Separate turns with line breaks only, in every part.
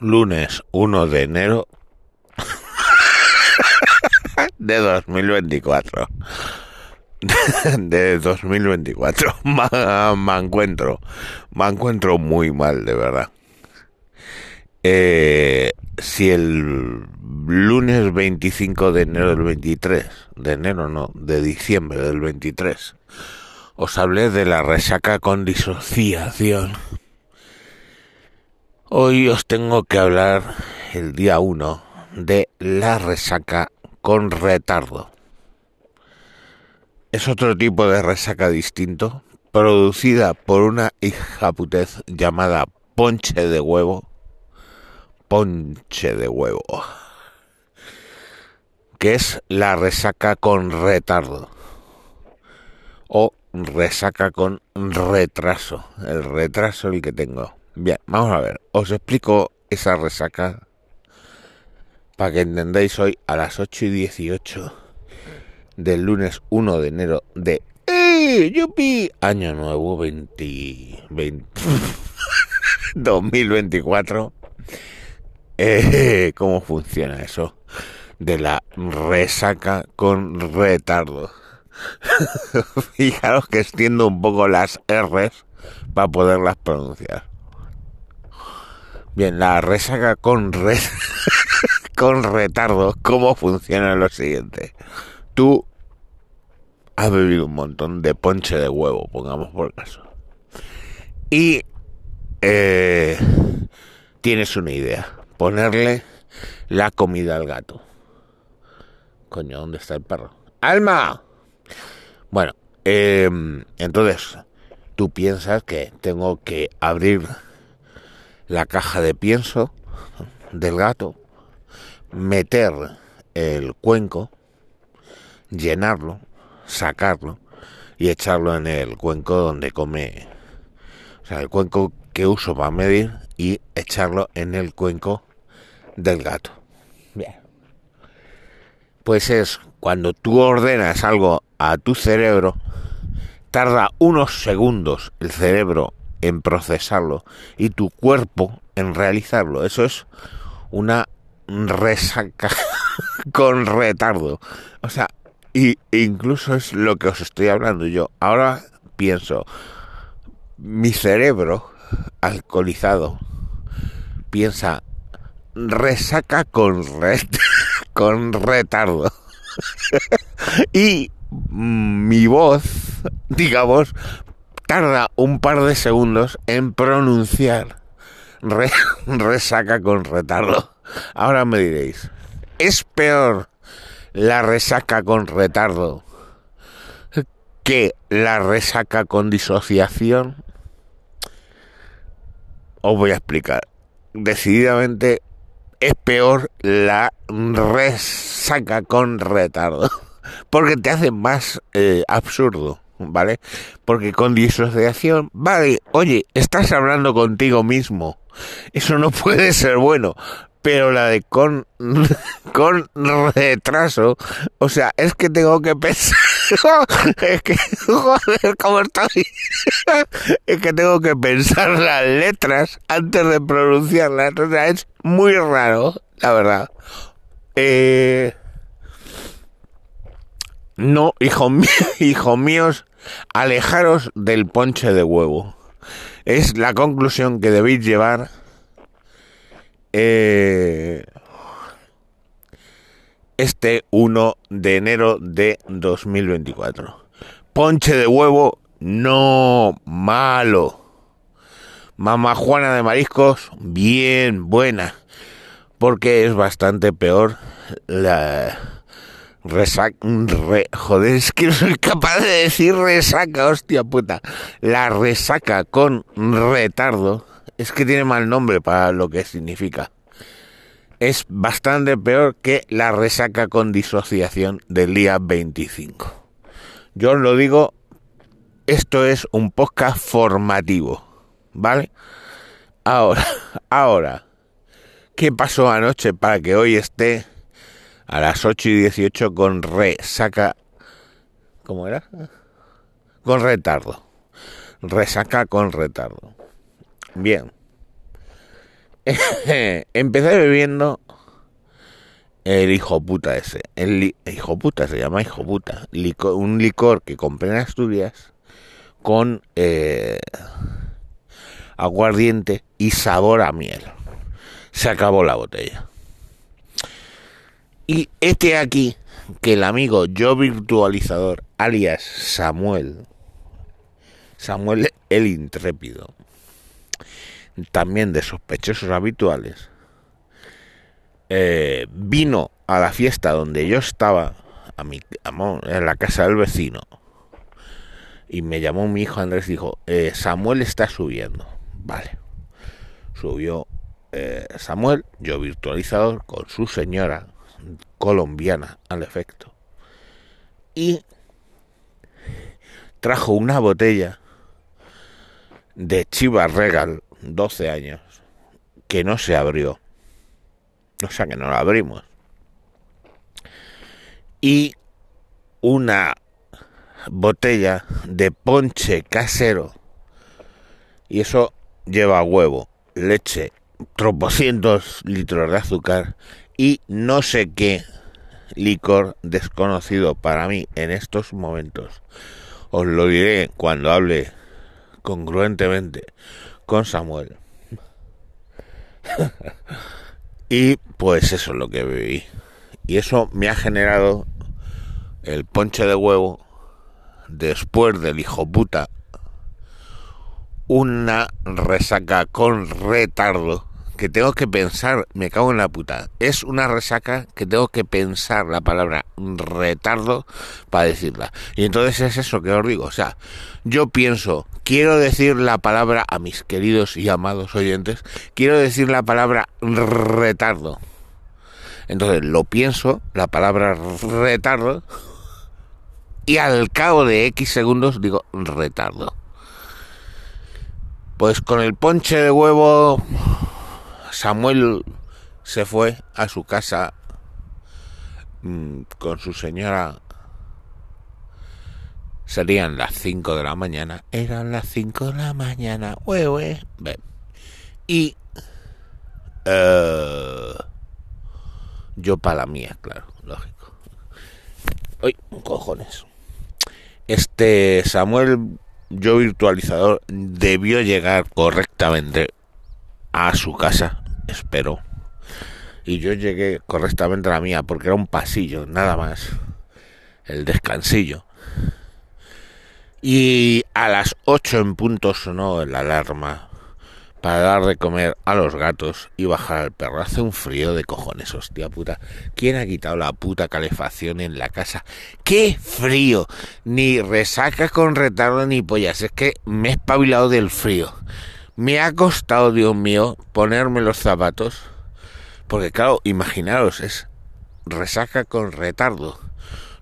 lunes 1 de enero de 2024. De 2024. Me encuentro. Me encuentro muy mal, de verdad. Eh, si el lunes 25 de enero del 23, de enero no, de diciembre del 23, os hablé de la resaca con disociación Hoy os tengo que hablar el día 1 de la resaca con retardo. Es otro tipo de resaca distinto, producida por una hijaputez llamada ponche de huevo. Ponche de huevo. Que es la resaca con retardo. O resaca con retraso. El retraso el que tengo. Bien, vamos a ver. Os explico esa resaca para que entendáis hoy a las 8 y 18 del lunes 1 de enero de ¡Eh! ¡Yupi! Año nuevo 20, 2024. Eh, ¿Cómo funciona eso? De la resaca con retardo. Fijaros que extiendo un poco las R's para poderlas pronunciar. Bien, la resaca con retardo, ¿cómo funciona lo siguiente? Tú has bebido un montón de ponche de huevo, pongamos por caso. Y eh, tienes una idea, ponerle la comida al gato. Coño, ¿dónde está el perro? ¡Alma! Bueno, eh, entonces tú piensas que tengo que abrir la caja de pienso del gato, meter el cuenco, llenarlo, sacarlo y echarlo en el cuenco donde come, o sea, el cuenco que uso para medir y echarlo en el cuenco del gato. Bien. Pues es cuando tú ordenas algo a tu cerebro, tarda unos segundos el cerebro en procesarlo y tu cuerpo en realizarlo. Eso es una resaca con retardo. O sea, y incluso es lo que os estoy hablando yo. Ahora pienso, mi cerebro alcoholizado piensa resaca con con retardo. y mi voz, digamos, tarda un par de segundos en pronunciar resaca con retardo. Ahora me diréis, ¿es peor la resaca con retardo que la resaca con disociación? Os voy a explicar. Decididamente es peor la resaca con retardo. Porque te hace más eh, absurdo. ¿Vale? Porque con disociación, vale, oye, estás hablando contigo mismo. Eso no puede ser bueno. Pero la de con, con retraso, o sea, es que tengo que pensar. es que, joder, ¿cómo estoy? es que tengo que pensar las letras antes de pronunciarlas. O sea, es muy raro, la verdad. Eh no, hijo mío, hijos míos, alejaros del ponche de huevo. Es la conclusión que debéis llevar. Eh, este 1 de enero de 2024. Ponche de huevo, no malo. Mamá Juana de Mariscos, bien buena. Porque es bastante peor la Resaca, re, joder, es que no soy capaz de decir resaca, hostia puta. La resaca con retardo es que tiene mal nombre para lo que significa. Es bastante peor que la resaca con disociación del día 25. Yo os lo digo, esto es un podcast formativo, ¿vale? Ahora, ahora, ¿qué pasó anoche para que hoy esté a las 8 y 18 con resaca. ¿Cómo era? Con retardo. Resaca con retardo. Bien. empecé bebiendo el hijo puta ese. El hijo puta se llama hijo puta. un licor que compré en Asturias con eh, aguardiente y sabor a miel. Se acabó la botella. Y este aquí, que el amigo yo virtualizador, alias Samuel, Samuel el intrépido, también de sospechosos habituales, eh, vino a la fiesta donde yo estaba, a mi, en la casa del vecino, y me llamó mi hijo Andrés y dijo, eh, Samuel está subiendo. Vale. Subió eh, Samuel, yo virtualizador, con su señora colombiana al efecto. Y trajo una botella de Chivas Regal, 12 años, que no se abrió. O sea que no la abrimos. Y una botella de ponche casero. Y eso lleva huevo, leche, tropocientos litros de azúcar y no sé qué licor desconocido para mí en estos momentos. Os lo diré cuando hable congruentemente con Samuel. y pues eso es lo que bebí. Y eso me ha generado el ponche de huevo después del hijo puta una resaca con retardo que tengo que pensar, me cago en la puta. Es una resaca que tengo que pensar la palabra retardo para decirla. Y entonces es eso que os digo. O sea, yo pienso, quiero decir la palabra a mis queridos y amados oyentes, quiero decir la palabra retardo. Entonces lo pienso, la palabra retardo, y al cabo de X segundos digo retardo. Pues con el ponche de huevo Samuel se fue a su casa mm, con su señora. Serían las 5 de la mañana. Eran las 5 de la mañana. Hue, Y eh, yo para la mía, claro, lógico. Uy, cojones. Este Samuel, yo virtualizador, debió llegar correctamente a su casa espero. Y yo llegué correctamente a la mía porque era un pasillo, nada más. El descansillo. Y a las 8 en punto sonó la alarma para dar de comer a los gatos y bajar al perro. Hace un frío de cojones, hostia puta. ¿Quién ha quitado la puta calefacción en la casa? ¡Qué frío! Ni resaca con retardo ni pollas. Es que me he espabilado del frío. Me ha costado, Dios mío, ponerme los zapatos. Porque claro, imaginaros, es resaca con retardo.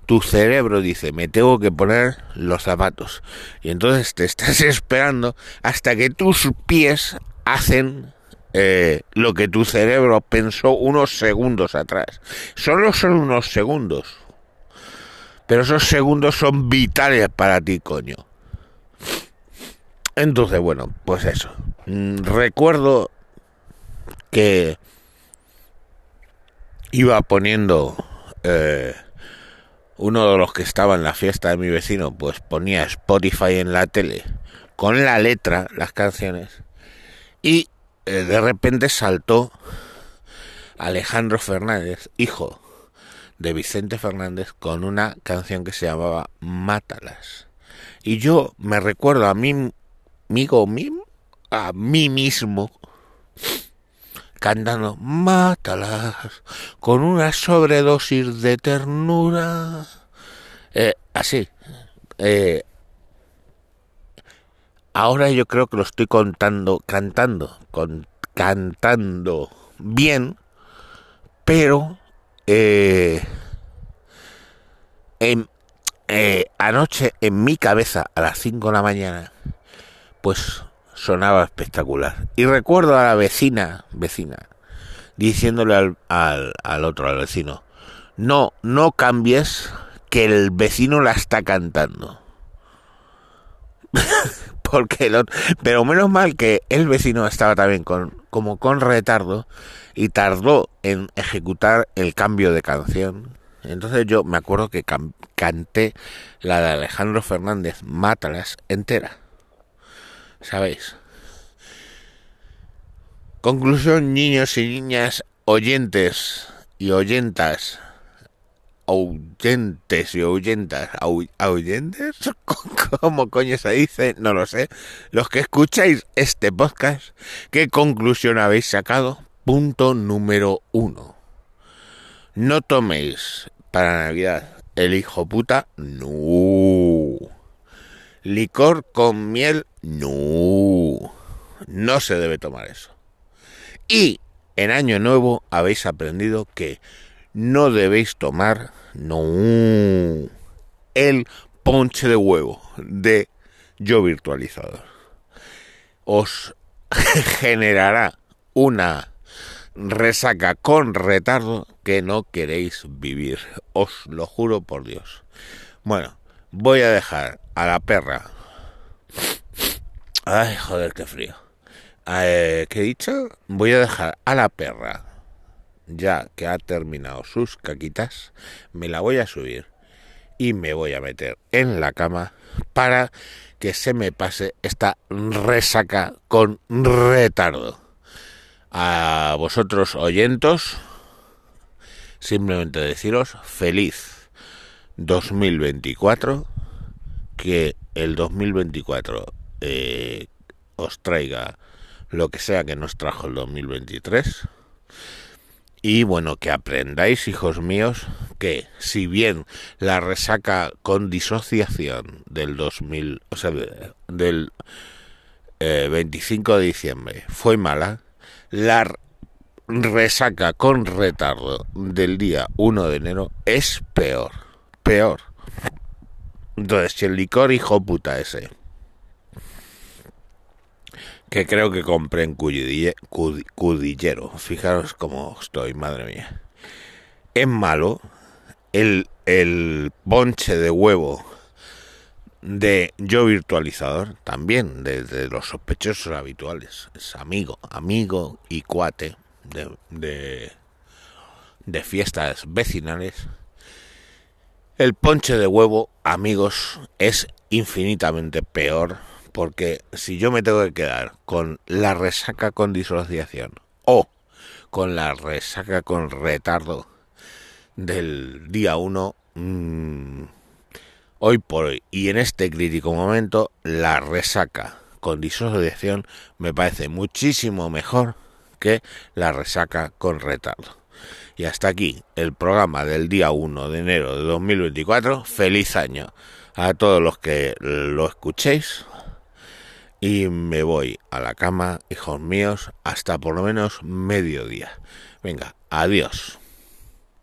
Tu cerebro dice, me tengo que poner los zapatos. Y entonces te estás esperando hasta que tus pies hacen eh, lo que tu cerebro pensó unos segundos atrás. Solo son unos segundos. Pero esos segundos son vitales para ti, coño. Entonces, bueno, pues eso. Mm, recuerdo que iba poniendo eh, uno de los que estaba en la fiesta de mi vecino, pues ponía Spotify en la tele con la letra, las canciones, y eh, de repente saltó Alejandro Fernández, hijo de Vicente Fernández, con una canción que se llamaba Mátalas. Y yo me recuerdo a mí amigo mismo, a mí mismo, cantando Mátalas con una sobredosis de ternura. Eh, así. Eh, ahora yo creo que lo estoy contando, cantando, con, cantando bien, pero eh, en, anoche en mi cabeza a las 5 de la mañana pues sonaba espectacular. Y recuerdo a la vecina, vecina, diciéndole al, al, otro, al vecino, no, no cambies, que el vecino la está cantando. Porque el otro- pero menos mal que el vecino estaba también con, como con retardo y tardó en ejecutar el cambio de canción. Entonces yo me acuerdo que canté la de Alejandro Fernández, Mátalas, entera. ¿Sabéis? Conclusión, niños y niñas, oyentes y oyentas, oyentes y oyentas, oyentes, ¿cómo coño se dice? No lo sé. Los que escucháis este podcast, ¿qué conclusión habéis sacado? Punto número uno. No toméis para Navidad el hijo puta, no. Licor con miel, no. No se debe tomar eso. Y en Año Nuevo habéis aprendido que no debéis tomar no el ponche de huevo de yo virtualizador. Os generará una resaca con retardo que no queréis vivir. Os lo juro por Dios. Bueno, voy a dejar a la perra. Ay, joder, qué frío. Eh, ¿Qué he dicho? Voy a dejar a la perra, ya que ha terminado sus caquitas, me la voy a subir y me voy a meter en la cama para que se me pase esta resaca con retardo. A vosotros oyentos, simplemente deciros feliz 2024, que el 2024 eh, os traiga lo que sea que nos trajo el 2023. Y bueno, que aprendáis, hijos míos, que si bien la resaca con disociación del 2000, o sea, del eh, 25 de diciembre fue mala, la resaca con retardo del día 1 de enero es peor, peor. Entonces, si el licor hijo puta ese que creo que compré en Cudille- Cud- Cudillero. Fijaros cómo estoy, madre mía. Es malo el, el ponche de huevo de yo virtualizador, también de, de los sospechosos habituales. Es amigo, amigo y cuate de, de, de fiestas vecinales. El ponche de huevo, amigos, es infinitamente peor porque si yo me tengo que quedar con la resaca con disociación o con la resaca con retardo del día 1, mmm, hoy por hoy y en este crítico momento, la resaca con disociación me parece muchísimo mejor que la resaca con retardo. Y hasta aquí el programa del día 1 de enero de 2024. Feliz año a todos los que lo escuchéis y me voy a la cama, hijos míos, hasta por lo menos mediodía. Venga, adiós.